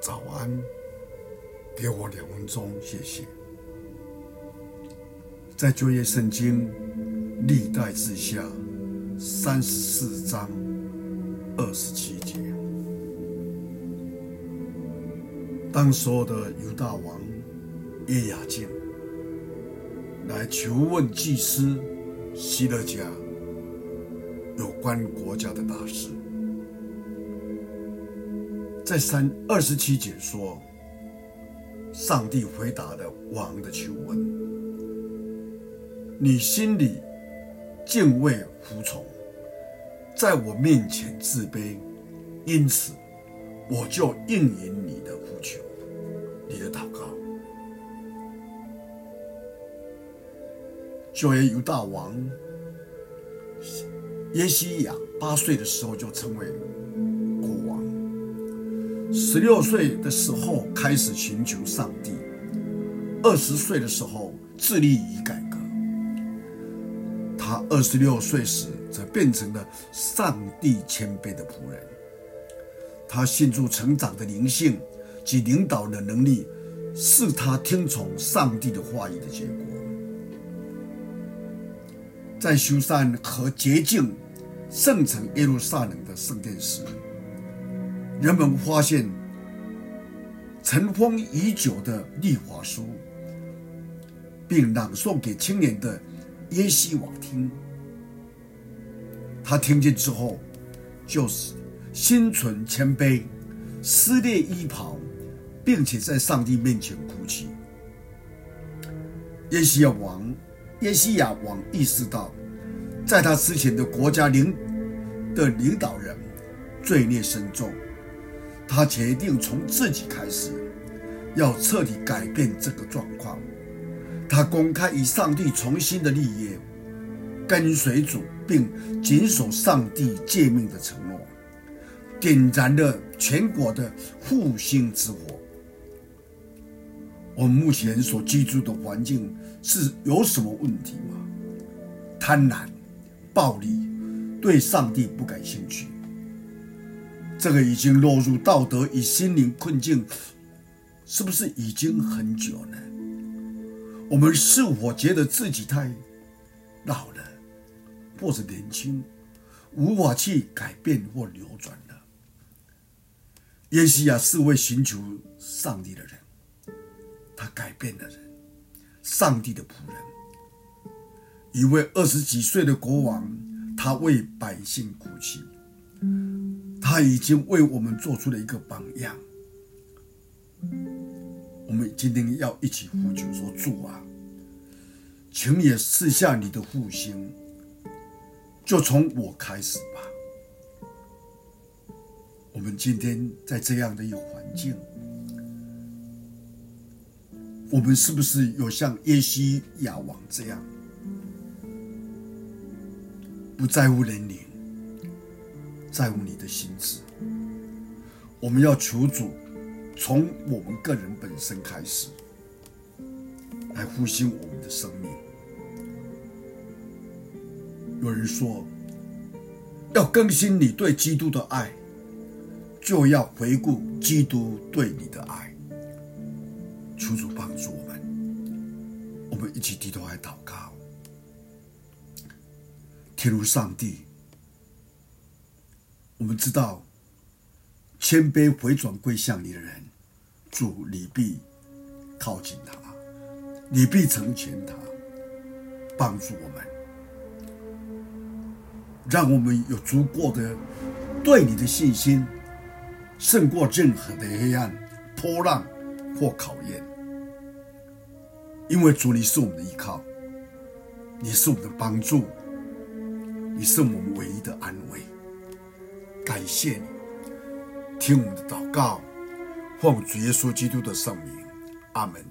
早安，给我两分钟，谢谢。在旧约圣经历代志下三十四章二十七节，当时候的犹大王耶雅敬来求问祭司希勒家有关国家的大事，在三二十七节说，上帝回答了王的求问。你心里敬畏服从，在我面前自卑，因此我就应允你的呼求，你的祷告。旧约犹大王约西亚八岁的时候就成为，十六岁的时候开始寻求上帝，二十岁的时候致力于改革。他二十六岁时，则变成了上帝谦卑的仆人。他迅速成长的灵性及领导的能力，是他听从上帝的话语的结果。在修缮和洁净圣城耶路撒冷的圣殿时，人们发现尘封已久的律法书，并朗诵给青年的。耶西王听，他听见之后，就是心存谦卑，撕裂衣袍，并且在上帝面前哭泣。耶西亚王，耶西亚王意识到，在他之前的国家领的领导人罪孽深重，他决定从自己开始，要彻底改变这个状况。他公开与上帝重新的立约，跟随主，并谨守上帝诫命的承诺，点燃了全国的复兴之火。我们目前所居住的环境是有什么问题吗？贪婪、暴力，对上帝不感兴趣，这个已经落入道德与心灵困境，是不是已经很久了？我们是否觉得自己太老了，或者年轻，无法去改变或扭转了？耶西亚是位寻求上帝的人，他改变了人，上帝的仆人，一位二十几岁的国王，他为百姓哭泣，他已经为我们做出了一个榜样。我们今天要一起呼求说：“主啊，请也赐下你的复兴，就从我开始吧。”我们今天在这样的一个环境，我们是不是有像耶西亚王这样，不在乎年龄，在乎你的心智？我们要求主。从我们个人本身开始，来复兴我们的生命。有人说，要更新你对基督的爱，就要回顾基督对你的爱。求主帮助我们，我们一起低头来祷告。天如上帝，我们知道，谦卑回转归向你的人。主，你必靠近他，你必成全他，帮助我们，让我们有足够的对你的信心，胜过任何的黑暗、波浪或考验。因为主，你是我们的依靠，你是我们的帮助，你是我们唯一的安慰。感谢你，听我们的祷告。奉主耶稣基督的圣名，阿门。